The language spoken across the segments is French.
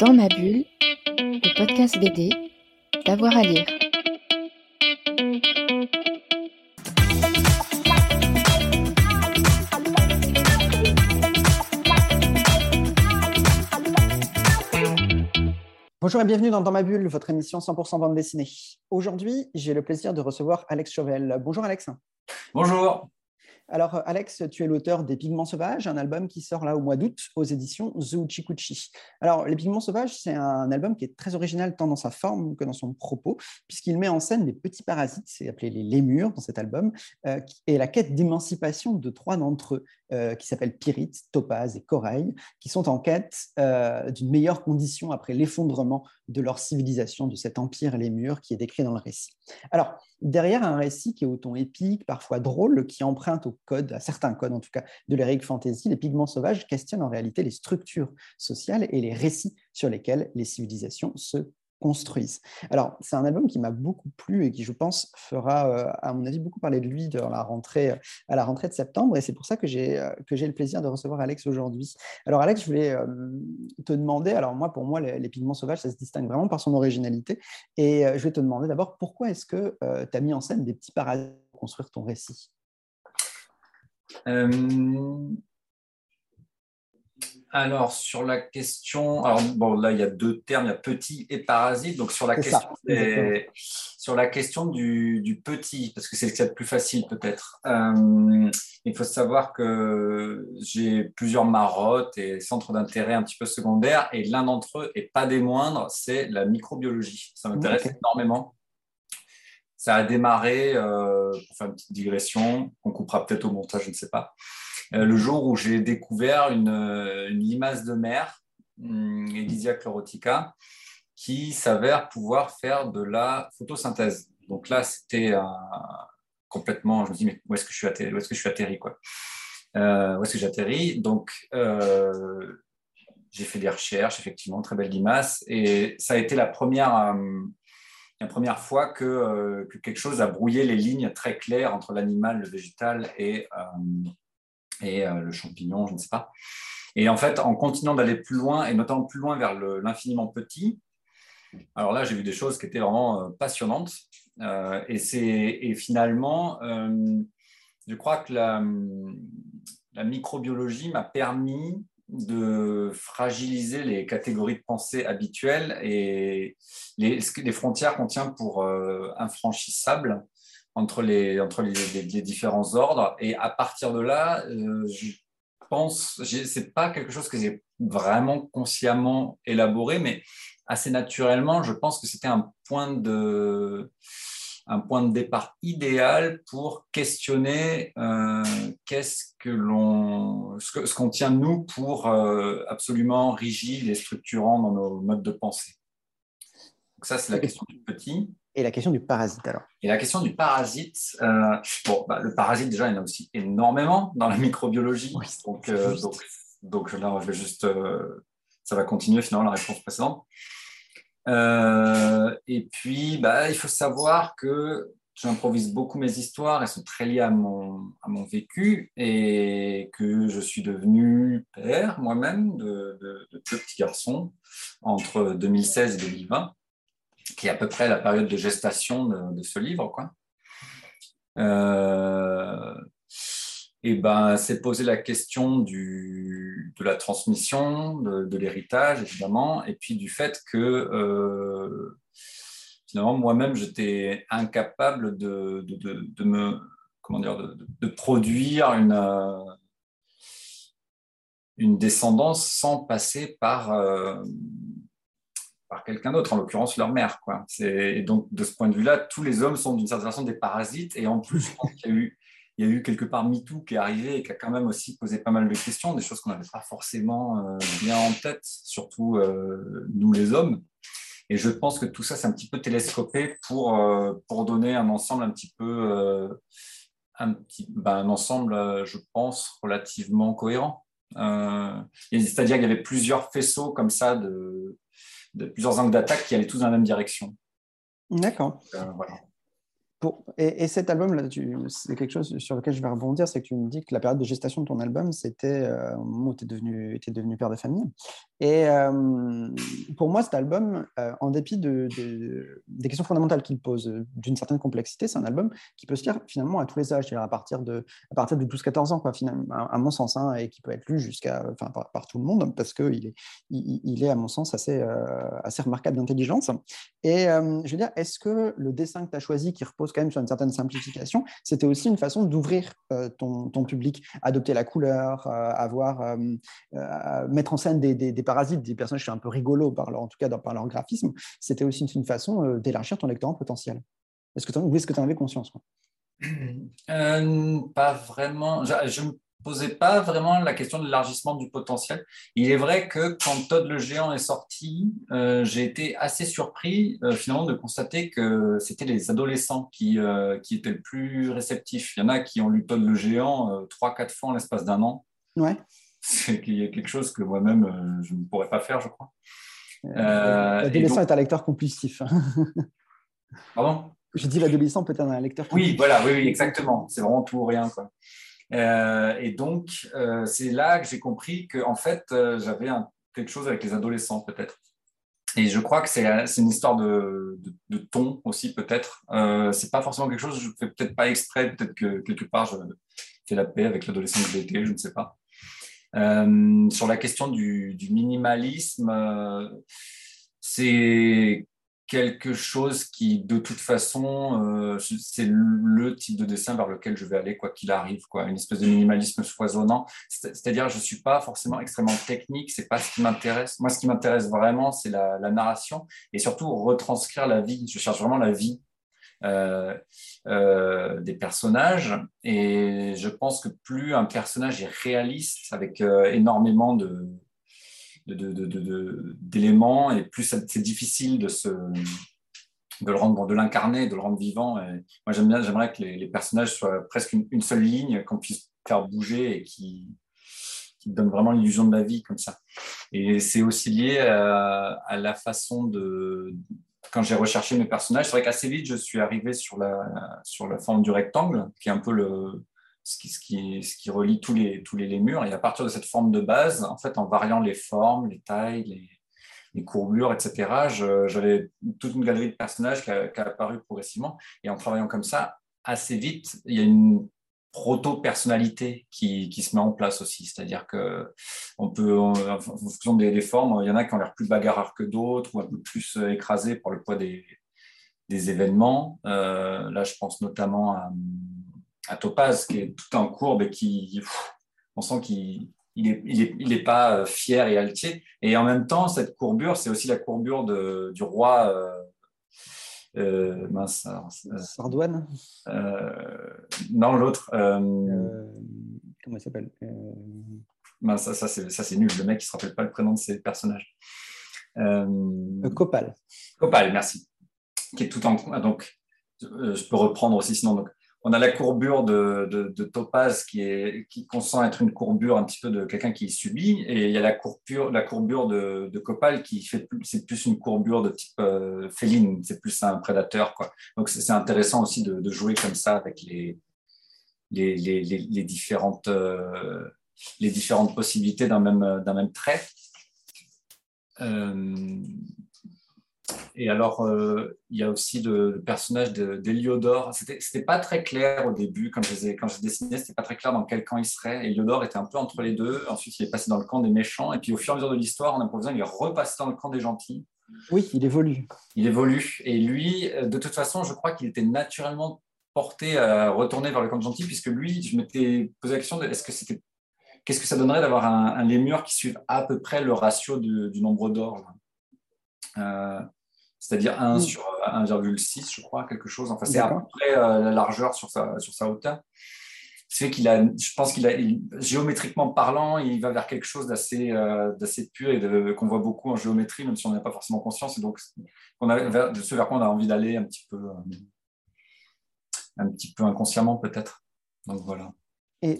Dans ma bulle, le podcast BD, d'avoir à lire. Bonjour et bienvenue dans Dans ma bulle, votre émission 100% bande dessinée. Aujourd'hui, j'ai le plaisir de recevoir Alex Chauvel. Bonjour Alex. Bonjour. Alors, Alex, tu es l'auteur des Pigments Sauvages, un album qui sort là au mois d'août aux éditions Zouchikuchi. Alors, Les Pigments Sauvages, c'est un album qui est très original tant dans sa forme que dans son propos, puisqu'il met en scène des petits parasites, c'est appelé les lémures dans cet album, euh, et la quête d'émancipation de trois d'entre eux, euh, qui s'appellent Pyrite, Topaz et Corail, qui sont en quête euh, d'une meilleure condition après l'effondrement de leur civilisation, de cet empire lémur qui est décrit dans le récit. Alors, derrière un récit qui est au ton épique, parfois drôle, qui emprunte au code, à certains codes en tout cas, de l'Eric Fantasy, les pigments sauvages questionnent en réalité les structures sociales et les récits sur lesquels les civilisations se construisent. Alors, c'est un album qui m'a beaucoup plu et qui, je pense, fera, euh, à mon avis, beaucoup parler de lui dans la rentrée, à la rentrée de septembre. Et c'est pour ça que j'ai euh, le plaisir de recevoir Alex aujourd'hui. Alors, Alex, je voulais euh, te demander, alors moi, pour moi, les, pigments sauvages, ça se distingue vraiment par son originalité. Et je vais te demander d'abord, pourquoi est-ce que tu as mis en scène des petits parasites pour construire ton récit? Alors, sur la question, alors bon, là, il y a deux termes, il y a petit et parasite. Donc, sur la, question, sur la question du, petit, parce que c'est le plus facile peut-être, euh, il faut savoir que j'ai plusieurs marottes et centres d'intérêt un petit peu secondaires, et l'un d'entre eux, et pas des moindres, c'est la microbiologie. Ça m'intéresse énormément. Ça a démarré, euh, pour faire une petite digression, on coupera peut-être au montage, je ne sais pas. Euh, le jour où j'ai découvert une, euh, limace de mer, hum, Elysia chlorotica, qui s'avère pouvoir faire de la photosynthèse. Donc là, c'était complètement. Je me dis, mais où est-ce que je suis atterri, où est-ce que je suis atterri euh, Où est-ce que j'atterris? Donc, j'ai fait des recherches, effectivement, très belle limace, et ça a été la première, la première fois que, quelque chose a brouillé les lignes très claires entre l'animal, le végétal et, et euh, le champignon, je ne sais pas. Et en fait, en continuant d'aller plus loin, et notamment plus loin vers l'infiniment petit, alors là, j'ai vu des choses qui étaient vraiment euh, passionnantes. Euh, et, et finalement, je crois que la, microbiologie m'a permis de fragiliser les catégories de pensée habituelles et les frontières qu'on tient pour infranchissables entre les, entre les, différents ordres. Et à partir de là, euh, je pense, c'est pas quelque chose que j'ai vraiment consciemment élaboré, mais assez naturellement, je pense que c'était un point de un point de départ idéal pour questionner euh, qu'est-ce que l'on, ce qu'on tient nous pour euh, absolument rigide et structurant dans nos modes de pensée. Donc ça, c'est la question du petit. Et la question du parasite alors Et la question du parasite, euh, bon, bah, le parasite déjà, il y en a aussi énormément dans la microbiologie. donc, euh, donc, donc, là, je vais juste, euh, ça va continuer finalement la réponse précédente. et puis, bah, il faut savoir que j'improvise beaucoup mes histoires, elles sont très liées à mon, à mon vécu et que je suis devenu père moi-même de, de, de deux petits garçons entre 2016 et 2020 qui est à peu près la période de gestation de, ce livre. Quoi. Euh, et ben, c'est poser la question du, de la transmission, de, l'héritage, évidemment, et puis du fait que euh, finalement, moi-même, j'étais incapable de, de, me, comment dire, de, produire une, euh, une descendance sans passer par, par quelqu'un d'autre, en l'occurrence leur mère. Quoi. Et donc, de ce point de vue-là, tous les hommes sont d'une certaine façon des parasites. Et en plus, il y a eu quelque part MeToo qui est arrivé et qui a quand même aussi posé pas mal de questions, des choses qu'on n'avait pas forcément euh, bien en tête, surtout euh, nous les hommes. Et je pense que tout ça, c'est un petit peu télescopé pour, euh, pour donner un ensemble un petit peu, un, ben, un ensemble, je pense, relativement cohérent. C'est-à-dire qu'il y avait plusieurs faisceaux comme ça de, de plusieurs angles d'attaque qui allaient tous dans la même direction. D'accord. Euh, et, cet album, c'est quelque chose sur lequel je vais rebondir, c'est que tu me dis que la période de gestation de ton album, c'était euh, au moment où tu es devenu, devenu père de famille. Et euh, pour moi, cet album, euh, en dépit de, des questions fondamentales qu'il pose, d'une certaine complexité, c'est un album qui peut se lire finalement à tous les âges, à partir de, de 12-14 ans, quoi, finalement, à, mon sens, hein, et qui peut être lu jusqu'à, enfin, par, tout le monde, parce qu'il est, il, est, à mon sens, assez, assez remarquable d'intelligence. Et je veux dire, est-ce que le dessin que tu as choisi, qui repose quand même sur une certaine simplification, c'était aussi une façon d'ouvrir euh, ton, public, adopter la couleur, euh, avoir, euh, mettre en scène des, parasites, des personnages qui sont un peu rigolos par leur, en tout cas par leur graphisme. C'était aussi une, façon d'élargir ton lecteur potentiel. Est-ce que tu que tu en avais conscience Pas vraiment. Posait pas vraiment la question de l'élargissement du potentiel. Il est vrai que quand Todd le géant est sorti, euh, j'ai été assez surpris euh, finalement de constater que c'était les adolescents qui, euh, qui étaient le plus réceptifs. Il y en a qui ont lu Todd le géant trois, quatre fois en l'espace d'un an. Ouais. C'est qu'il y a quelque chose que moi-même je ne pourrais pas faire, je crois. L'adolescent est un lecteur compulsif. Pardon? Je dis l'adolescent peut être un lecteur compulsif. Oui, voilà, oui, oui exactement. C'est vraiment tout ou rien. Quoi. Euh, et donc, euh, c'est là que j'ai compris que en fait, euh, j'avais quelque chose avec les adolescents, peut-être. Et je crois que c'est une histoire de, ton aussi, peut-être. Euh, c'est pas forcément quelque chose je fais peut-être pas exprès, peut-être que quelque part je fais la paix avec l'adolescent que je ne sais pas. sur la question du minimalisme, c'est quelque chose qui, de toute façon, euh, c'est le type de dessin vers lequel je vais aller, quoi qu'il arrive, quoi. Une espèce de minimalisme foisonnant. C'est-à-dire, je ne suis pas forcément extrêmement technique, c'est pas ce qui m'intéresse. Moi, ce qui m'intéresse vraiment, c'est la, narration et surtout retranscrire la vie. Je cherche vraiment la vie euh, euh, des personnages. Et je pense que plus un personnage est réaliste, avec énormément de, d'éléments et plus c'est difficile de, se, de le rendre, de l'incarner, de le rendre vivant. Moi, j'aime bien, j'aimerais que les, personnages soient presque une, seule ligne, qu'on puisse faire bouger et qui, donne vraiment l'illusion de la vie comme ça. Et c'est aussi lié à, à, la façon de. Quand j'ai recherché mes personnages, c'est vrai qu'assez vite, je suis arrivé sur la, sur la forme du rectangle, qui est un peu le, ce qui, relie tous les, tous murs. Et à partir de cette forme de base, en variant les formes, les tailles, les, courbures, etc., j'avais toute une galerie de personnages qui a, apparu progressivement. Et en travaillant comme ça, assez vite, il y a une proto-personnalité qui, se met en place aussi. C'est-à-dire qu'on peut, en fonction des, formes, il y en a qui ont l'air plus bagarreurs que d'autres ou un peu plus écrasés par le poids des, des événements. Euh, là, je pense notamment à à Topaz, qui est tout en courbe et qui, on sent qu'il n'est il est, pas euh, fier et altier. Et en même temps, cette courbure, c'est aussi la courbure de, du roi. Euh, euh, mince, Sardouane Non, l'autre. comment il s'appelle ça, ça c'est nul. Le mec, il ne se rappelle pas le prénom de ses personnages. Copal. Copal, merci. Qui est tout en. Donc, je peux reprendre aussi, sinon. Donc, on a la courbure de, Topaz qui est qui consent être une courbure un petit peu de quelqu'un qui subit, et il y a la courbure, de, Copal qui fait c'est plus une courbure de type euh, féline, c'est plus un prédateur quoi. Donc c'est intéressant aussi de, jouer comme ça avec les les, euh, différentes possibilités d'un même d'un même trait. Euh, et alors, euh, il y a aussi le, personnage d'Eliodor. Ce C'était pas très clair au début, quand je, quand je dessinais, c'était pas très clair dans quel camp il serait. Eliodor était un peu entre les deux. Ensuite, il est passé dans le camp des méchants. Et puis, au fur et à mesure de l'histoire, en improvisant, il est repassé dans le camp des gentils. Oui, il évolue. Il évolue. Et lui, de toute façon, je crois qu'il était naturellement porté à retourner vers le camp des gentils, puisque lui, je m'étais posé la question de est-ce que c'était qu'est-ce que ça donnerait d'avoir un, un lémur qui suive à peu près le ratio du nombre d'or euh, c'est-à-dire 1 mm. sur 1,6, euh, je crois, quelque chose. Enfin, c'est à peu près euh, la largeur sur sa, sur sa hauteur. C'est qu'il a, je pense qu'il a, géométriquement parlant, il va vers quelque chose d'assez, euh, d'assez pur et qu'on voit beaucoup en géométrie, même si on n'a pas forcément conscience. Et donc, on a, vers, ce vers quoi on a envie d'aller un petit peu, un petit peu inconsciemment peut-être. Donc voilà. Et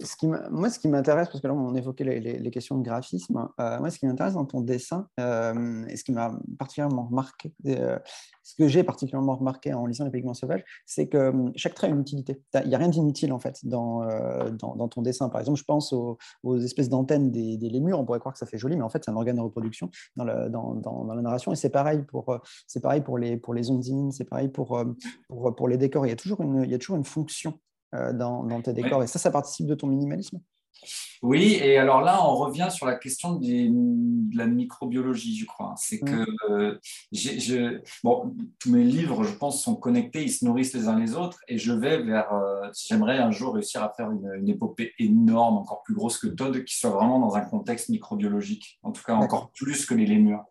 moi, ce qui m'intéresse, parce que là, on évoquait les, questions de graphisme, euh, moi, ce qui m'intéresse dans ton dessin, euh, et ce qui m'a particulièrement remarqué, euh, ce que j'ai particulièrement remarqué en lisant Les Pigments Sauvages, c'est que chaque trait a une utilité. Il n'y a rien d'inutile, en fait, dans, dans, ton dessin. Par exemple, je pense aux, espèces d'antennes des, des, lémurs. On pourrait croire que ça fait joli, mais en fait, c'est un organe de reproduction dans, dans, la narration. Et c'est pareil pour, c'est pareil pour les, pour les ondines, c'est pareil pour, pour, pour, les décors. Il y a toujours une, il y a toujours une fonction dans, dans, tes décors. Et ça, ça participe de ton minimalisme? Oui, et alors là, on revient sur la question de la microbiologie, je crois. C'est que euh, bon, tous mes livres, je pense, sont connectés, ils se nourrissent les uns les autres, et je vais vers. Euh, j'aimerais un jour réussir à faire une, épopée énorme, encore plus grosse que Todd, qui soit vraiment dans un contexte microbiologique, en tout cas encore plus que les lémurs,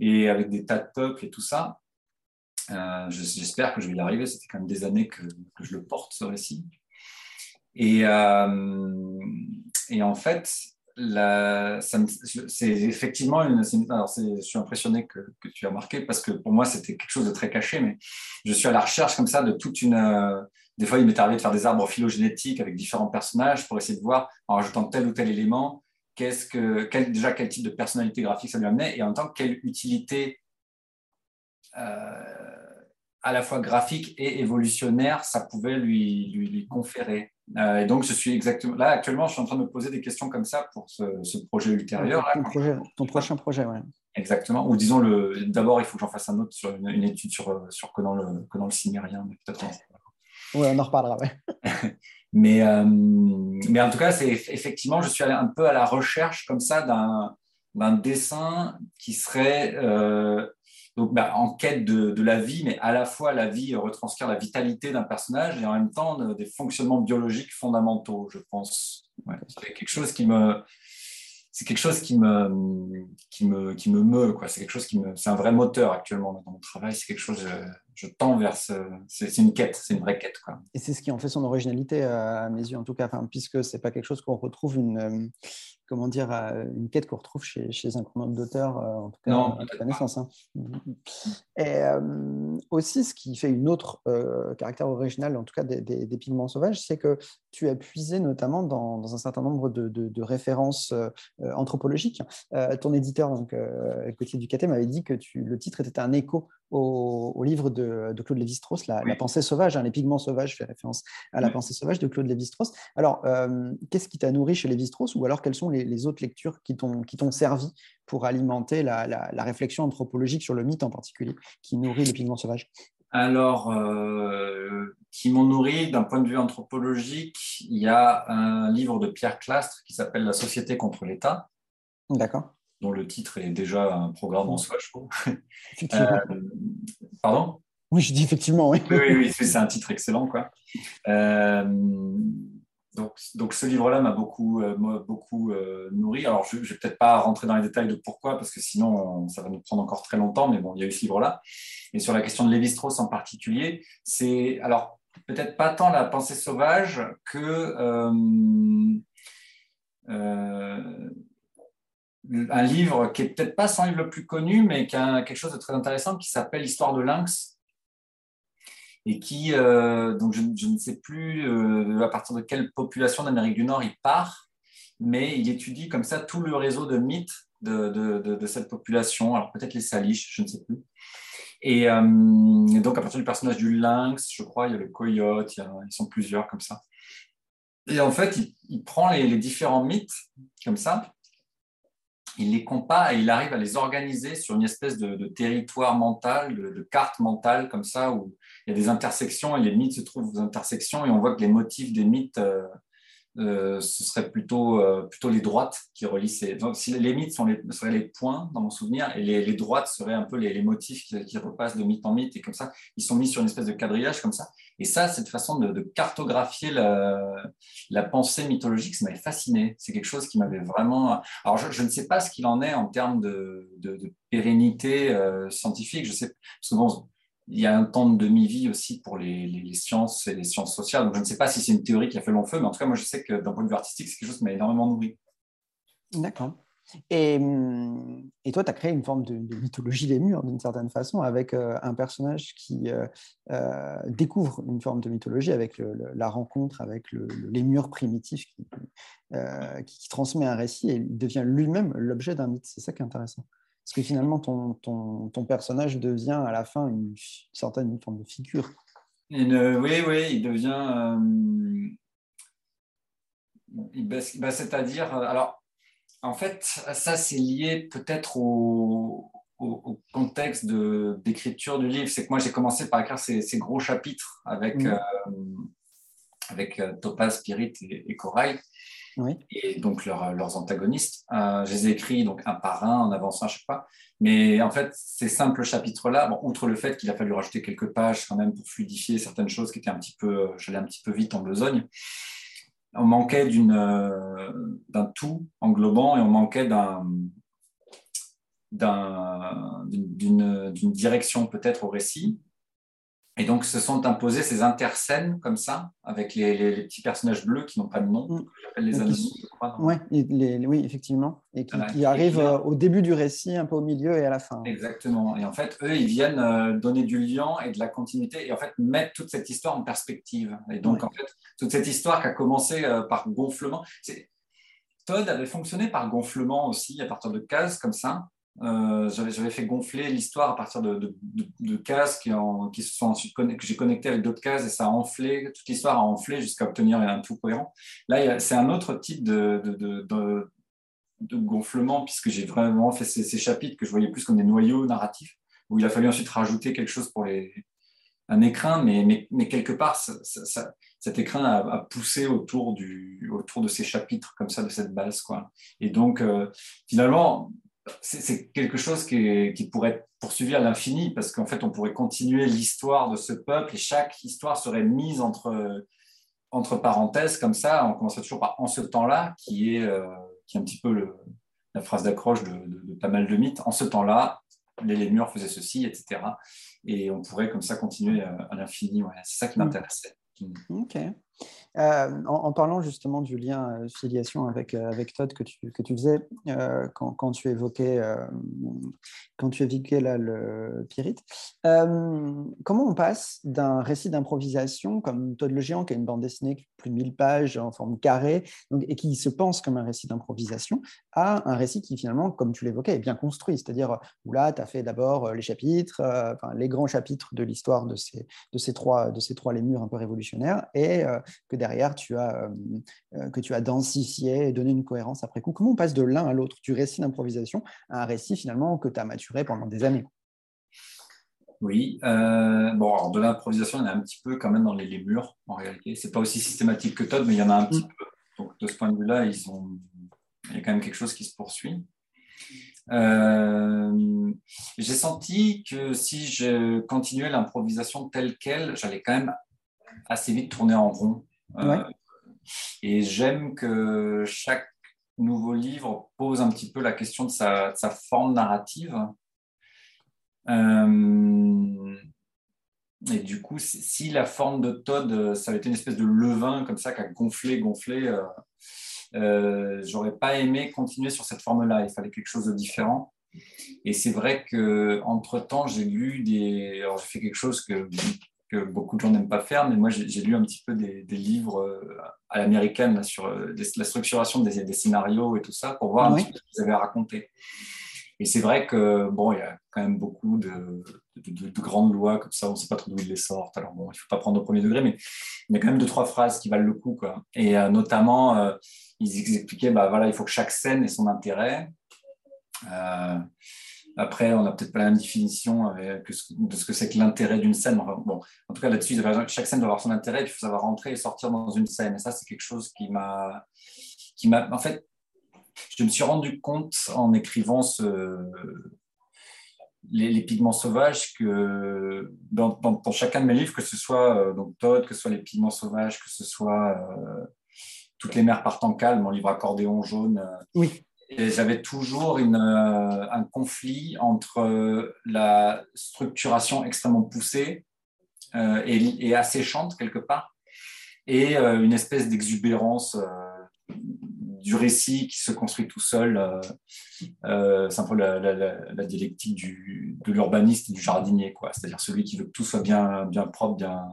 et avec des tas de peuples et tout ça. Euh, j'espère que je vais y arriver. C'était quand même des années que, je le porte, ce récit. Et, euh, et en fait, c'est effectivement une. Alors, je suis impressionné que, tu as marqué parce que pour moi, c'était quelque chose de très caché, mais je suis à la recherche comme ça de toute une. Euh, des fois, il m'est arrivé de faire des arbres phylogénétiques avec différents personnages pour essayer de voir, en rajoutant tel ou tel élément, qu'est-ce que, déjà quel type de personnalité graphique ça lui amenait et en même temps quelle utilité à la fois graphique et évolutionnaire, ça pouvait lui, lui, conférer. Euh, et donc, je suis exactement là actuellement, je suis en train de me poser des questions comme ça pour ce, projet ultérieur. Ton, prochain projet, oui. Exactement. Ou disons, le, d'abord, il faut que j'en fasse un autre sur une, étude sur, sur Conan le, Conan le Cimérien. Peut-être Oui, on en reparlera. mais, euh, mais en tout cas, c'est effectivement, je suis allé un peu à la recherche comme ça d'un, d'un dessin qui serait euh, donc bah, en quête de, la vie, mais à la fois la vie retranscrire la vitalité d'un personnage et en même temps des fonctionnements biologiques fondamentaux, je pense. c'est quelque chose qui me, c'est quelque chose qui me, qui me, qui me meut, quoi. C'est quelque chose qui me, c'est un vrai moteur actuellement dans mon travail. C'est quelque chose, je, tends vers ce, c'est, une quête, c'est une vraie quête, quoi. Et c'est ce qui en fait son originalité à mes yeux, en tout cas, enfin, puisque c'est pas quelque chose qu'on retrouve une comment dire, une quête qu'on retrouve chez, chez, un grand nombre d'auteurs, euh, en tout cas non, à naissance. Hein. Et euh, aussi, ce qui fait une autre euh, caractère original, en tout cas des, des, pigments sauvages, c'est que tu as puisé notamment dans, dans un certain nombre de, de, références anthropologiques. ton éditeur, donc, Gauthier Ducatet, m'avait dit que tu, le titre était un écho au, livre de, Claude Lévi-Strauss, la, pensée sauvage, hein, les pigments sauvages, fait référence à la pensée sauvage de Claude Lévi-Strauss. Alors, qu'est-ce qui t'a nourri chez Lévi-Strauss ou alors quelles sont les, les autres lectures qui t'ont servi pour alimenter la, réflexion anthropologique sur le mythe en particulier, qui nourrit les pigments sauvages alors, euh, qui m'ont nourri d'un point de vue anthropologique, il y a un livre de Pierre Clastre qui s'appelle La société contre l'État. D'accord. Dont le titre est déjà un programme en soi, je trouve. Euh, pardon? Oui, je dis effectivement, oui. Oui, oui, c'est un titre excellent, quoi. Euh, donc, ce livre-là m'a beaucoup, euh, euh, nourri. Alors, je ne vais peut-être pas rentrer dans les détails de pourquoi, parce que sinon, ça va nous prendre encore très longtemps, mais bon, il y a eu ce livre-là. Et sur la question de Lévi-Strauss en particulier, c'est, alors, peut-être pas tant la pensée sauvage que euh, un livre qui est peut-être pas son livre le plus connu, mais qui a quelque chose de très intéressant qui s'appelle Histoire de Lynx et qui, euh, donc je, ne sais plus euh, à partir de quelle population d'Amérique du Nord il part, mais il étudie comme ça tout le réseau de mythes de, de, cette population, alors peut-être les Salish, je ne sais plus. Et, euh, donc à partir du personnage du lynx, je crois, il y a le coyote, ils sont plusieurs comme ça. Et en fait, il, prend les, les, différents mythes comme ça, il les compare et il arrive à les organiser sur une espèce de, territoire mental, de, carte mentale comme ça, où il y a des intersections et les mythes se trouvent aux intersections et on voit que les motifs des mythes, euh, euh, ce serait plutôt, euh, plutôt les droites qui relient ces. Donc, si les mythes sont les, seraient les points dans mon souvenir et les, droites seraient un peu les, motifs qui, repassent de mythe en mythe et comme ça, ils sont mis sur une espèce de quadrillage comme ça. Et ça, cette façon de, cartographier la, pensée mythologique, ça m'avait fasciné. C'est quelque chose qui m'avait vraiment. Alors, je, ne sais pas ce qu'il en est en termes de, de pérennité scientifique. Je sais, parce que bon, il y a un temps de demi-vie aussi pour les, sciences et les sciences sociales. Donc, je ne sais pas si c'est une théorie qui a fait long feu, mais en tout cas, moi, je sais que d'un point de vue artistique, c'est quelque chose qui m'a énormément nourri. D'accord. Et, hum, toi, tu as créé une forme de, mythologie des murs, d'une certaine façon, avec euh, un personnage qui euh, euh, découvre une forme de mythologie avec la rencontre avec les murs primitifs qui, qui, transmet un récit et devient lui-même l'objet d'un mythe. C'est ça qui est intéressant. Parce que finalement, ton, ton, ton, personnage devient à la fin une, certaine forme de figure. oui, oui, il devient. Bah, c'est-à-dire, alors, en fait, ça, c'est lié peut-être au, contexte d'écriture du livre. C'est que moi, j'ai commencé par écrire ces, gros chapitres avec, mmh. euh, avec euh, Topaz, Spirit et, Corail. Et donc leurs antagonistes. Euh, je les ai écrits donc un par un en avançant à chaque pas. Mais en fait, ces simples chapitres-là, outre le fait qu'il a fallu rajouter quelques pages quand même pour fluidifier certaines choses qui étaient un petit peu, j'allais un petit peu vite en besogne, on manquait euh, d'un tout englobant et on manquait d'une direction peut-être au récit. Et donc se sont imposées ces interscènes comme ça, avec les, petits personnages bleus qui n'ont pas de nom, mm. les animaux, je crois. Ouais, oui, effectivement. Et qui, arrivent euh, au début du récit, un peu au milieu et à la fin. Exactement. Et en fait, eux, ils viennent euh, donner du lien et de la continuité et en fait mettre toute cette histoire en perspective. Et donc, en fait, toute cette histoire qui a commencé euh, par gonflement. Todd avait fonctionné par gonflement aussi, à partir de cases comme ça. Euh, j'avais fait gonfler l'histoire à partir de, cases qui, se sont ensuite que j'ai connecté avec d'autres cases et ça a enflé, toute l'histoire a enflé jusqu'à obtenir un tout cohérent. Là, c'est un autre type de, gonflement puisque j'ai vraiment fait ces, chapitres que je voyais plus comme des noyaux narratifs où il a fallu ensuite rajouter quelque chose pour les, un écrin, mais, mais, quelque part, cet écrin a, poussé autour, du, autour de ces chapitres comme ça, de cette base. Quoi. Et donc, euh, finalement, c'est quelque chose qui, pourrait être poursuivi à l'infini parce qu'en fait, on pourrait continuer l'histoire de ce peuple et chaque histoire serait mise entre, entre parenthèses comme ça. On commencerait toujours par en ce temps-là, qui est, euh, qui est un petit peu le, la phrase d'accroche de, pas mal de mythes. En ce temps-là, les lémurs faisaient ceci, etc. Et on pourrait comme ça continuer euh, à, l'infini. C'est ça qui mm. m'intéressait. Ok. Euh, en, parlant justement du lien euh, filiation avec, euh, avec Todd que tu, que tu faisais quand, quand, tu évoquais, quand tu évoquais le Pyrite, comment on passe d'un récit d'improvisation comme Todd le Géant, qui a une bande dessinée plus de 1000 pages en forme carrée et qui se pense comme un récit d'improvisation, à un récit qui finalement, comme tu l'évoquais, est bien construit, c'est-à-dire où là, tu as fait d'abord les chapitres, enfin, les grands chapitres de l'histoire de ces, de, ces trois, de ces trois un peu révolutionnaires et que derrière, tu as, euh, euh, que tu as densifié et donné une cohérence après coup. Comment on passe de l'un à l'autre, du récit d'improvisation à un récit finalement que tu as maturé pendant des années? Oui, euh, bon, alors de l'improvisation, il y en a un petit peu quand même dans les, murs, en réalité. C'est pas aussi systématique que Todd, mais il y en a un petit mm. peu. Donc de ce point de vue-là, ils ont... il y a quand même quelque chose qui se poursuit. J'ai senti que si je continuais l'improvisation telle qu'elle, j'allais quand même assez vite tourner en rond. Euh, et j'aime que chaque nouveau livre pose un petit peu la question de sa, forme narrative. Euh, et du coup, si la forme de Todd, ça avait été une espèce de levain comme ça qui a gonflé, gonflé, euh, j'aurais pas aimé continuer sur cette forme-là. Il fallait quelque chose de différent. Et c'est vrai que entre temps, j'ai lu des. Alors, j'ai fait quelque chose que que beaucoup de gens n'aiment pas faire, mais moi j'ai lu un petit peu des, livres euh, à l'américaine sur euh, la structuration des, des, scénarios et tout ça pour voir un petit peu ce qu'ils avaient à raconter. Et c'est vrai que bon, il y a quand même beaucoup de, de, grandes lois comme ça, on ne sait pas trop d'où ils les sortent. Alors bon, il ne faut pas prendre au premier degré, mais il y a quand même deux trois phrases qui valent le coup, quoi. Et euh, notamment, ils expliquaient, bah voilà, il faut que chaque scène ait son intérêt. Après, on n'a peut-être pas la même définition de ce que c'est que l'intérêt d'une scène. en tout cas, là-dessus, chaque scène doit avoir son intérêt, il faut savoir rentrer et sortir dans une scène. Et ça, c'est quelque chose qui m'a. En fait, je me suis rendu compte en écrivant les, pigments sauvages que dans, chacun de mes livres, que ce soit euh, donc Todd, que ce soit les pigments sauvages, que ce soit euh, toutes les mers partent en calme, mon livre accordéon jaune. Euh, oui j'avais toujours euh, un conflit entre euh, la structuration extrêmement poussée euh, et, et, asséchante quelque part et une espèce d'exubérance du récit qui se construit tout seul. c'est un peu la, dialectique du, de l'urbaniste et du jardinier, quoi. C'est-à-dire celui qui veut que tout soit bien, bien propre, bien,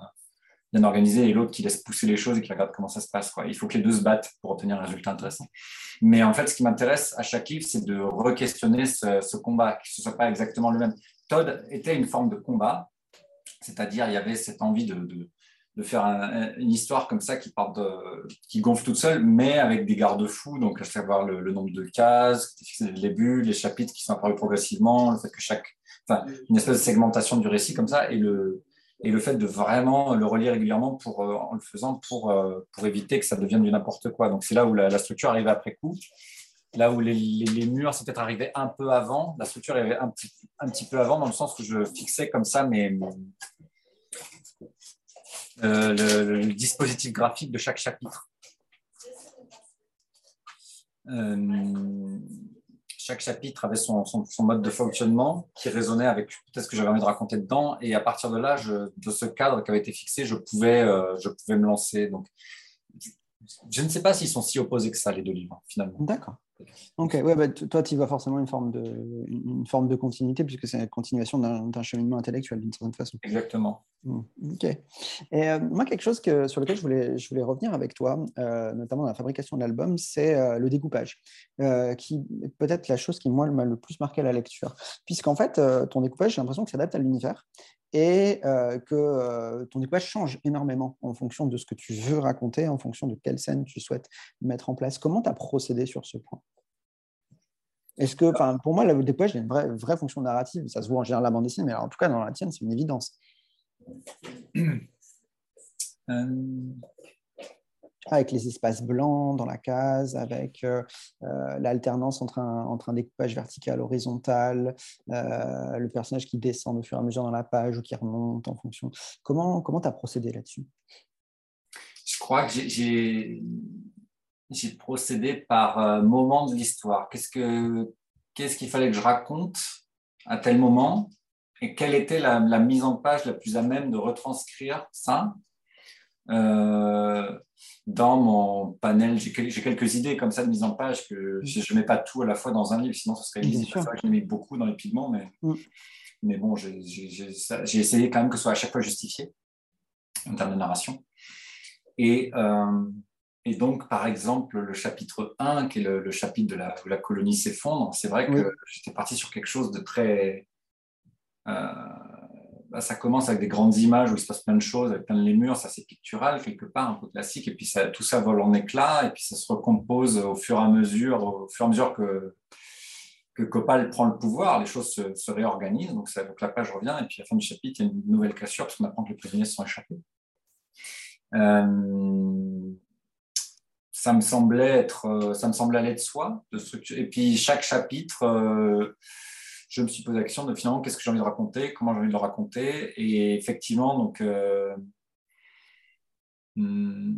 bien organisé, et l'autre qui laisse pousser les choses et qui regarde comment ça se passe. Quoi. Il faut que les deux se battent pour obtenir un résultat intéressant. Mais en fait, ce qui m'intéresse à chaque livre, c'est de re-questionner ce, combat, que ce ne soit pas exactement le même. Todd était une forme de combat, c'est-à-dire il y avait cette envie de, de, faire une histoire comme ça qui, part de, qui gonfle toute seule, mais avec des garde-fous, donc à savoir le, nombre de cases, le début, les chapitres qui sont apparus progressivement, le fait que chaque, une espèce de segmentation du récit comme ça, et le, et le fait de vraiment le relire régulièrement pour, euh, en le faisant pour, euh, pour éviter que ça devienne du n'importe quoi. Donc c'est là où la, structure arrive après coup. Là où les, les, murs, c'est peut-être arrivé un peu avant, la structure arrivait un petit, un petit peu avant, dans le sens où je fixais comme ça mes, euh, le, dispositif graphique de chaque chapitre. Chaque chapitre avait son, mode de fonctionnement qui résonnait avec peut-être ce que j'avais envie de raconter dedans. Et à partir de là, de ce cadre qui avait été fixé, je pouvais, euh, je pouvais me lancer. Donc, je ne sais pas s'ils sont si opposés que ça, les deux livres, finalement. D'accord. Ok, ouais, bah, toi, tu vois forcément une forme, de, une forme de continuité, puisque c'est la continuation d'un cheminement intellectuel d'une certaine façon. Exactement. Hmm, ok. Et euh, moi, quelque chose que, sur lequel je voulais, je voulais revenir avec toi, euh, notamment dans la fabrication de l'album, c'est euh, le découpage, qui est peut-être la chose qui, moi, m'a le plus marqué à la lecture. Puisqu'en fait, ton découpage, j'ai l'impression que s'adapte à l'univers et que ton découpage change énormément en fonction de ce que tu veux raconter, en fonction de quelle scène tu souhaites mettre en place. Comment tu as procédé sur ce point? Est-ce que, pour moi, le découpage, il y a une vraie, vraie, fonction narrative. Ça se voit en général la bande dessinée, mais en tout cas, dans la tienne, c'est une évidence. Euh. Avec les espaces blancs dans la case, avec euh, euh, l'alternance entre un, découpage vertical, horizontal, le personnage qui descend au fur et à mesure dans la page ou qui remonte en fonction. Comment tu as procédé là-dessus? Je crois que j'ai procédé par euh, moment de l'histoire. Qu'est-ce que qu'est-ce qu'il fallait que je raconte à tel moment? Et quelle était la, mise en page la plus à même de retranscrire ça? Euh, dans mon panel. J'ai quelques idées comme ça de mise en page que je ne mets pas tout à la fois dans un livre, sinon ce serait illisible. Je mets beaucoup dans les pigments, mais, mm. mais bon, j'ai essayé quand même que ce soit à chaque fois justifié en termes de narration. Et euh, et donc, par exemple, le chapitre 1, qui est le, chapitre de la, où la colonie s'effondre, c'est vrai que j'étais parti sur quelque chose de très... Euh, bah, ça commence avec des grandes images où il se passe plein de choses, avec plein de les murs, ça c'est pictural quelque part, un peu classique, et puis tout ça vole en éclats, et puis ça se recompose au fur et à mesure, au fur et à mesure que, que Copal prend le pouvoir, les choses se, réorganisent, donc, la page revient, et puis à la fin du chapitre, il y a une nouvelle cassure, parce qu'on apprend que les prisonniers sont échappés. Euh, ça me semblait être, euh, ça me semblait aller de soi. Et puis chaque chapitre, euh, je me suis posé la question de finalement qu'est-ce que j'ai envie de raconter, comment j'ai envie de le raconter. Et effectivement, donc euh, hmm,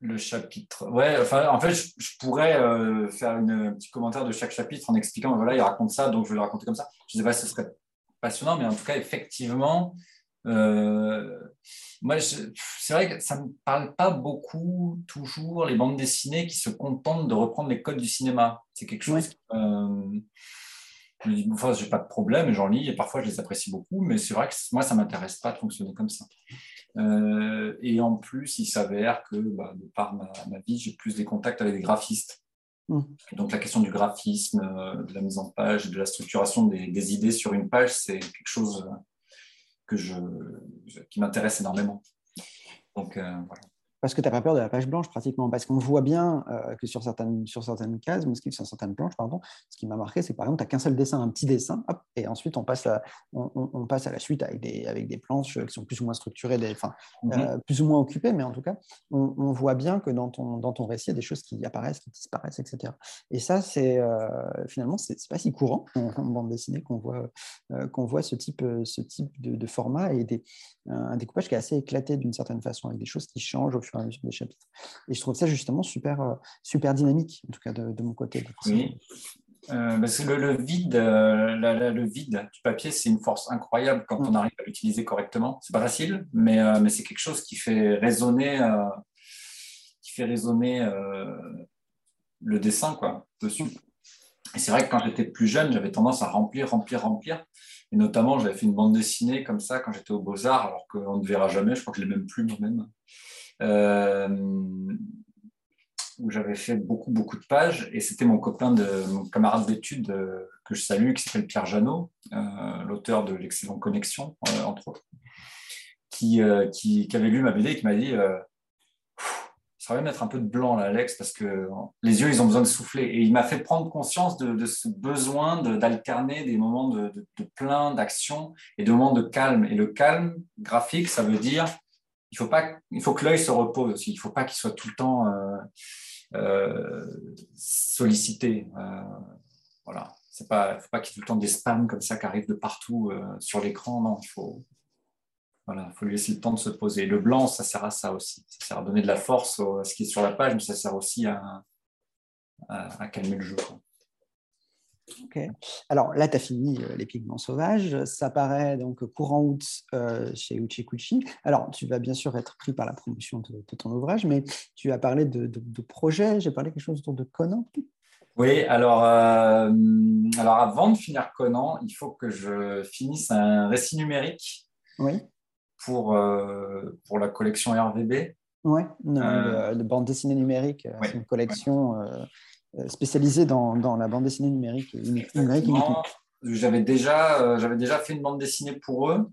le chapitre. Ouais, enfin, en fait, je, pourrais faire une, un petit commentaire de chaque chapitre en expliquant voilà, il raconte ça, donc je vais le raconter comme ça. Je ne sais pas si ce serait passionnant, mais en tout cas, effectivement, euh, moi, c'est vrai que ça ne me parle pas beaucoup, toujours, les bandes dessinées qui se contentent de reprendre les codes du cinéma. C'est quelque chose. Euh, je me dis, enfin, j'ai pas de problème, j'en lis et parfois je les apprécie beaucoup, mais c'est vrai que moi, ça m'intéresse pas de fonctionner comme ça. Euh, et en plus, il s'avère que, bah, de par ma, vie, j'ai plus des contacts avec des graphistes. Mmh. donc, la question du graphisme, de la mise en page, de la structuration des, des idées sur une page, c'est quelque chose que je, qui m'intéresse énormément. Donc, euh, voilà parce que tu n'as pas peur de la page blanche pratiquement, parce qu'on voit bien euh, que sur certaines, sur certaines cases, sur certaines planches, pardon, ce qui m'a marqué, c'est que par exemple, tu n'as qu'un seul dessin, un petit dessin, hop, et ensuite on passe, à, on, passe à la suite avec des, avec des planches qui sont plus ou moins structurées, des, enfin, mhm. euh, plus ou moins occupées, mais en tout cas, on, voit bien que dans ton, dans ton récit, il y a des choses qui apparaissent, qui disparaissent, etc. Et ça, c'est euh, finalement, c'est pas si courant en, bande dessinée qu'on voit, qu'on voit ce type, ce type de, format et des, un découpage qui est assez éclaté d'une certaine façon, avec des choses qui changent au fur et à mesure des chapitres. Et je trouve ça justement super, euh, super dynamique, en tout cas de, mon côté. Oui. Euh, le, vide, euh, le vide du papier, c'est une force incroyable quand mm. on arrive à l'utiliser correctement. C'est pas facile, mais, mais c'est quelque chose qui fait résonner, qui fait résonner le dessin quoi, dessus. Et c'est vrai que quand j'étais plus jeune, j'avais tendance à remplir, remplir, remplir. Et notamment, j'avais fait une bande dessinée comme ça quand j'étais aux Beaux-Arts, alors qu'on ne verra jamais, je crois que je ne l'ai même plus moi-même. Euh, où j'avais fait beaucoup, beaucoup de pages. Et c'était mon copain, de, mon camarade d'études euh, que je salue, qui s'appelle Pierre Janot, euh, l'auteur de l'excellent Connexion, entre autres, qui, qui, avait lu ma BD et qui m'a dit ça va mettre un peu de blanc là, Alex, parce que les yeux, ils ont besoin de souffler. Et il m'a fait prendre conscience de, ce besoin d'alterner des moments de, de plein d'action et des moments de calme. Et le calme graphique, ça veut dire il faut pas, il faut que l'œil se repose aussi. Il faut pas qu'il soit tout le temps euh, euh, sollicité. Euh, voilà, c'est pas, faut pas qu'il y ait tout le temps des spams comme ça qui arrivent de partout sur l'écran. Non, il faut, voilà, il faut lui laisser le temps de se poser. Le blanc, ça sert à ça aussi. Ça sert à donner de la force à ce qui est sur la page, mais ça sert aussi à, calmer le jeu. Ok. Alors là, tu as fini euh, Les Pigments Sauvages. Ça paraît donc courant août euh, chez Uchikuchi. Alors, tu vas bien sûr être pris par la promotion de, ton ouvrage, mais tu as parlé de, de, projet. J'ai parlé quelque chose autour de Conan. Oui, alors, euh, alors avant de finir Conan, il faut que je finisse un récit numérique. Oui pour, euh, pour la collection RVB. Oui, de bande dessinée numérique. C'est une collection spécialisée dans, dans, la bande dessinée numérique. numérique j'avais déjà, j'avais déjà fait une bande dessinée pour eux,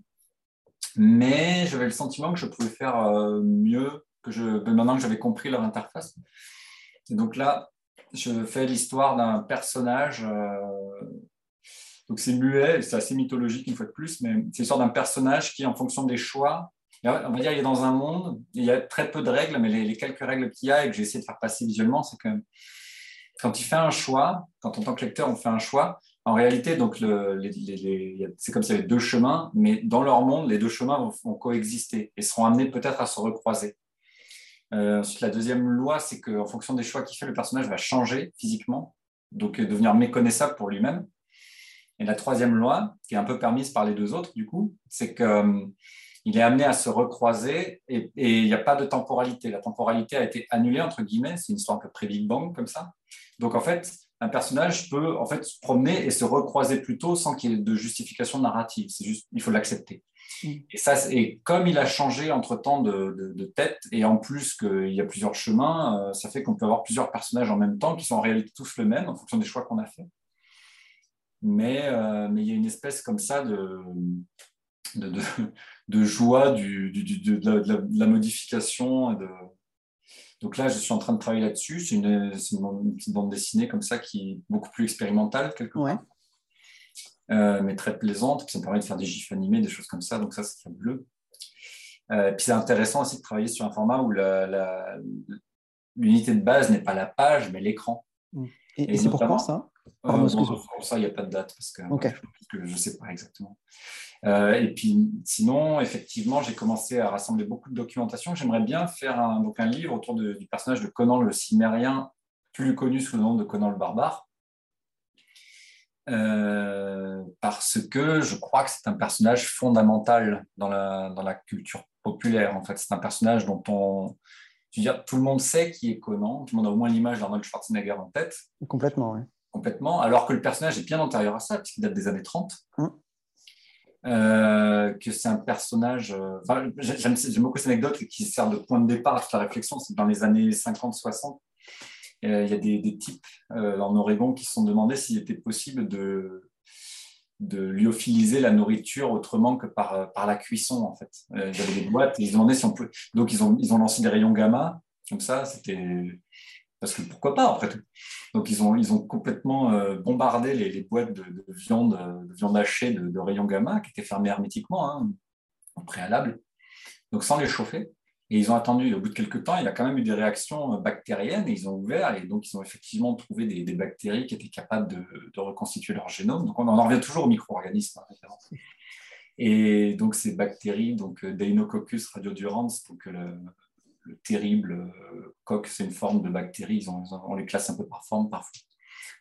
mais j'avais le sentiment que je pouvais faire mieux que je, maintenant que j'avais compris leur interface. Et donc là, je fais l'histoire d'un personnage donc c'est muet, c'est assez mythologique une fois de plus, mais c'est l'histoire d'un personnage qui, en fonction des choix, on va dire, il est dans un monde, il y a très peu de règles, mais les, quelques règles qu'il y a et que j'ai essayé de faire passer visuellement, c'est que quand il fait un choix, quand en tant que lecteur on fait un choix, en réalité, donc c'est comme s'il y avait deux chemins, mais dans leur monde, les deux chemins vont, coexister et seront amenés peut-être à se recroiser. Euh, ensuite, la deuxième loi, c'est qu'en fonction des choix qu'il fait, le personnage va changer physiquement, donc devenir méconnaissable pour lui-même. Et la troisième loi, qui est un peu permise par les deux autres, du coup, c'est qu'il euh, est amené à se recroiser et, il n'y a pas de temporalité. La temporalité a été annulée, entre guillemets, c'est une histoire un peu pré-Big Bang, comme ça. Donc, en fait, un personnage peut en fait se promener et se recroiser plus tôt sans qu'il y ait de justification narrative. C'est juste, il faut l'accepter. Mm. Et, ça, et comme il a changé entre-temps de, tête, et en plus qu'il y a plusieurs chemins, euh, ça fait qu'on peut avoir plusieurs personnages en même temps qui sont en réalité tous le même en fonction des choix qu'on a fait mais, euh, mais il y a une espèce comme ça de, de, de, joie du, du, de, la, modification. De... Donc là, je suis en train de travailler là-dessus. C'est une, une, petite bande dessinée comme ça qui est beaucoup plus expérimentale, quelque part. Euh, mais très plaisante. Puis ça me permet de faire des gifs animés, des choses comme ça. Donc ça, c'est fabuleux. Euh, puis c'est intéressant aussi de travailler sur un format où l'unité de base n'est pas la page, mais l'écran. Et, c'est pourquoi ça? Euh, ça, il n'y a pas de date parce que, je ne sais pas exactement. Euh, et puis, sinon, effectivement, j'ai commencé à rassembler beaucoup de documentation. J'aimerais bien faire un, donc un livre autour du personnage de Conan le Cimérien, plus connu sous le nom de Conan le Barbare. Euh, parce que je crois que c'est un personnage fondamental dans la, dans la culture populaire. En fait, c'est un personnage dont on, je veux dire, tout le monde sait qui est Conan, tout le monde a au moins l'image d'Arnold Schwarzenegger en tête. Complètement, oui complètement, alors que le personnage est bien antérieur à ça, puisqu'il date des années 30. Hum. Euh, que c'est un personnage. Euh, j'aime beaucoup cette anecdote qui sert de point de départ à toute la réflexion. C'est dans les années 50-60, euh, il y a des, types en Oregon qui se sont demandé s'il était possible de, de lyophiliser la nourriture autrement que par, par la cuisson. En fait, avait des boîtes et ils demandaient si on peut. Donc ils ont, ils ont lancé des rayons gamma. Comme ça, c'était parce que pourquoi pas après tout. Donc ils ont, ils ont complètement euh, bombardé les, boîtes de, viande, de viande hachée de, rayons gamma qui étaient fermées hermétiquement hein, au préalable, donc sans les chauffer. Et ils ont attendu, au bout de quelques temps, il y a quand même eu des réactions euh, bactériennes et ils ont ouvert et donc ils ont effectivement trouvé des, bactéries qui étaient capables de, de, reconstituer leur génome. Donc on en revient toujours aux micro-organismes. Hein, et donc ces bactéries, donc euh, Deinococcus radiodurans, donc le, le terrible euh, coq, c'est une forme de bactérie, on les classe un peu par forme parfois,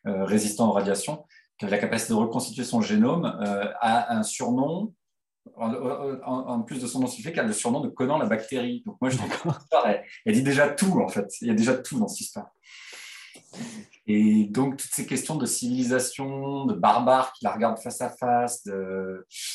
euh, résistant aux radiations, qui a la capacité de reconstituer son génome, euh, a un surnom, en, plus de son nom scientifique, a le surnom de Conan la bactérie. Donc moi, je elle, elle, dit déjà tout, en fait. Il y a déjà tout dans cette histoire. Et donc, toutes ces questions de civilisation, de barbares qui la regardent face à face,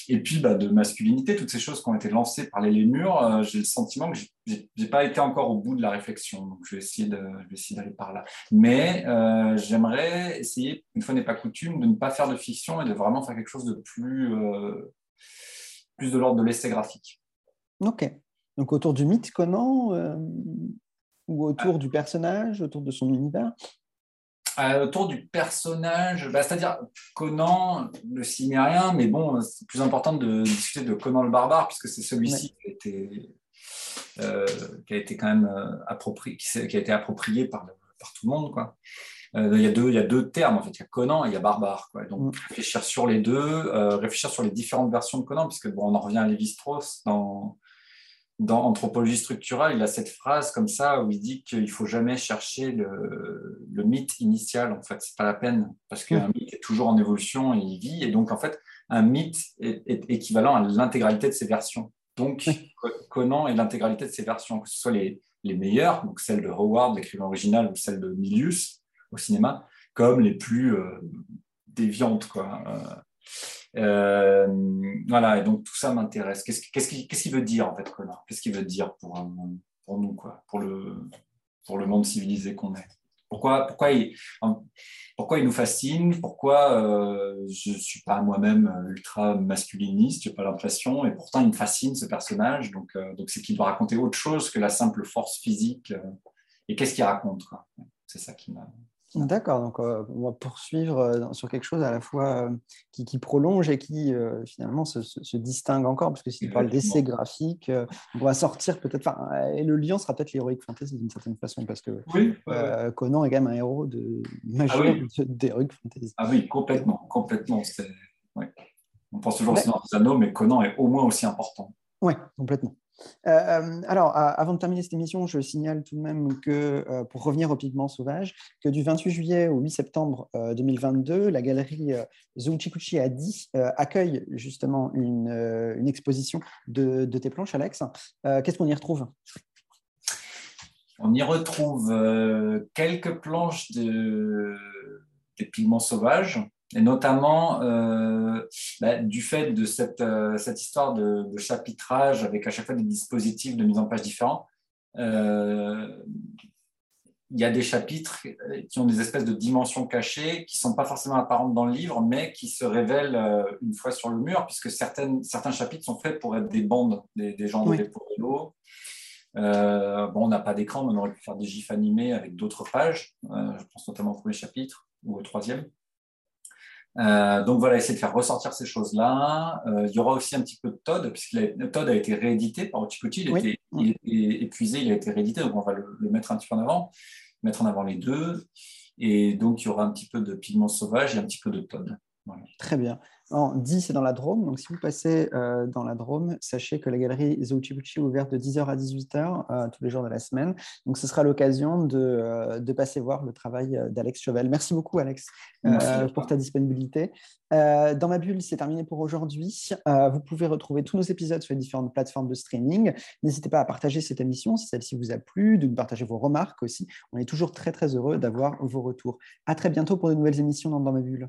et puis bah, de masculinité, toutes ces choses qui ont été lancées par les lémurs, euh, j'ai le sentiment que je n'ai pas été encore au bout de la réflexion. Donc, je vais essayer d'aller par là. Mais euh, j'aimerais essayer, une fois n'est pas coutume, de ne pas faire de fiction et de vraiment faire quelque chose de plus, euh, plus de l'ordre de l'essai graphique. Ok. Donc, autour du mythe Conan ou autour du personnage, autour de son univers? Autour du personnage, bah, c'est-à-dire Conan, le cimérien, mais bon, c'est plus important de discuter de Conan le barbare, puisque c'est celui-ci qui, a été, euh, qui a été quand même euh, approprié, qui, a été approprié par, par tout le monde. Quoi. il, y a deux, il y a deux termes, en fait. Il y a Conan et il y a barbare. Quoi. Donc, mm. réfléchir sur les deux, réfléchir sur les différentes versions de Conan, puisque bon, on en revient à Lévi-Strauss dans dans Anthropologie structurale, il a cette phrase comme ça où il dit qu'il faut jamais chercher le, mythe initial. En fait, c'est pas la peine parce qu'un mythe est toujours en évolution et il vit. Et donc, en fait, un mythe est, équivalent à l'intégralité de ses versions. Donc, Conan est l'intégralité de ses versions, que ce soit les, les meilleures, donc celles de Howard, l'écrivain original, ou celles de Milius au cinéma, comme les plus euh, déviantes. Quoi. Euh, euh, voilà, et donc tout ça m'intéresse. Qu'est-ce qu'il veut dire en fait, Connor Qu'est-ce qu'il veut dire pour, pour nous, quoi, pour, le, pour le monde civilisé qu'on est pourquoi, pourquoi, il, pourquoi il nous fascine? Pourquoi euh, je ne suis pas moi-même ultra masculiniste Je n'ai pas l'impression. Et pourtant, il me fascine ce personnage. Donc, euh, donc c'est qu'il doit raconter autre chose que la simple force physique. et qu'est-ce qu'il raconte C'est ça qui m'a D'accord, donc euh, on va poursuivre euh, sur quelque chose à la fois euh, qui, prolonge et qui finalement se, distingue encore, parce que si tu parles d'essai graphique, on va sortir peut-être, et le lien sera peut-être l'héroïque fantasy d'une certaine façon, parce que Conan est quand même un héros de, majeur ah d'héroïque fantasy. Ah oui, complètement, complètement. On pense toujours aux Anneaux, mais Conan est au moins aussi important. Oui, complètement. Euh, euh, alors, avant de terminer cette émission, je signale tout de même que, euh, pour revenir au pigment sauvage, que du 28 juillet au 8 septembre 2022, la galerie Zouchikuchi à Die accueille justement une, exposition de, tes planches, Alex. Qu'est-ce qu'on y retrouve? On y retrouve quelques planches de, pigments sauvages et notamment euh, bah, du fait de cette, euh, cette histoire de, chapitrage avec à chaque fois des dispositifs de mise en page différents. Euh, il y a des chapitres qui ont des espèces de dimensions cachées qui ne sont pas forcément apparentes dans le livre, mais qui se révèlent une fois sur le mur, puisque certaines, certains chapitres sont faits pour être des bandes, des, des gens de pour bon, on n'a pas d'écran, mais on aurait pu faire des gifs animés avec d'autres pages. je pense notamment au premier chapitre ou au troisième. Euh, donc voilà, essayer de faire ressortir ces choses-là. Euh, il y aura aussi un petit peu de Todd, puisque Todd a été réédité par Otikuchi, il, était, il épuisé, il a été réédité, donc on va le, mettre un petit peu en avant, mettre en avant les deux. Et donc il y aura un petit peu de pigment sauvage et un petit peu de Todd. Très bien. En 10, c'est dans la Drôme. Donc, si vous passez euh, dans la Drôme, sachez que la galerie Zouchibuchi est ouverte de 10h à 18h euh, tous les jours de la semaine. Donc, ce sera l'occasion de, euh, de, passer voir le travail d'Alex Chevel. Merci beaucoup, Alex, pour ta disponibilité. dans ma bulle, c'est terminé pour aujourd'hui. vous pouvez retrouver tous nos épisodes sur les différentes plateformes de streaming. N'hésitez pas à partager cette émission si celle-ci vous a plu, de nous partager vos remarques aussi. On est toujours très, très heureux d'avoir vos retours. À très bientôt pour de nouvelles émissions dans, dans ma bulle.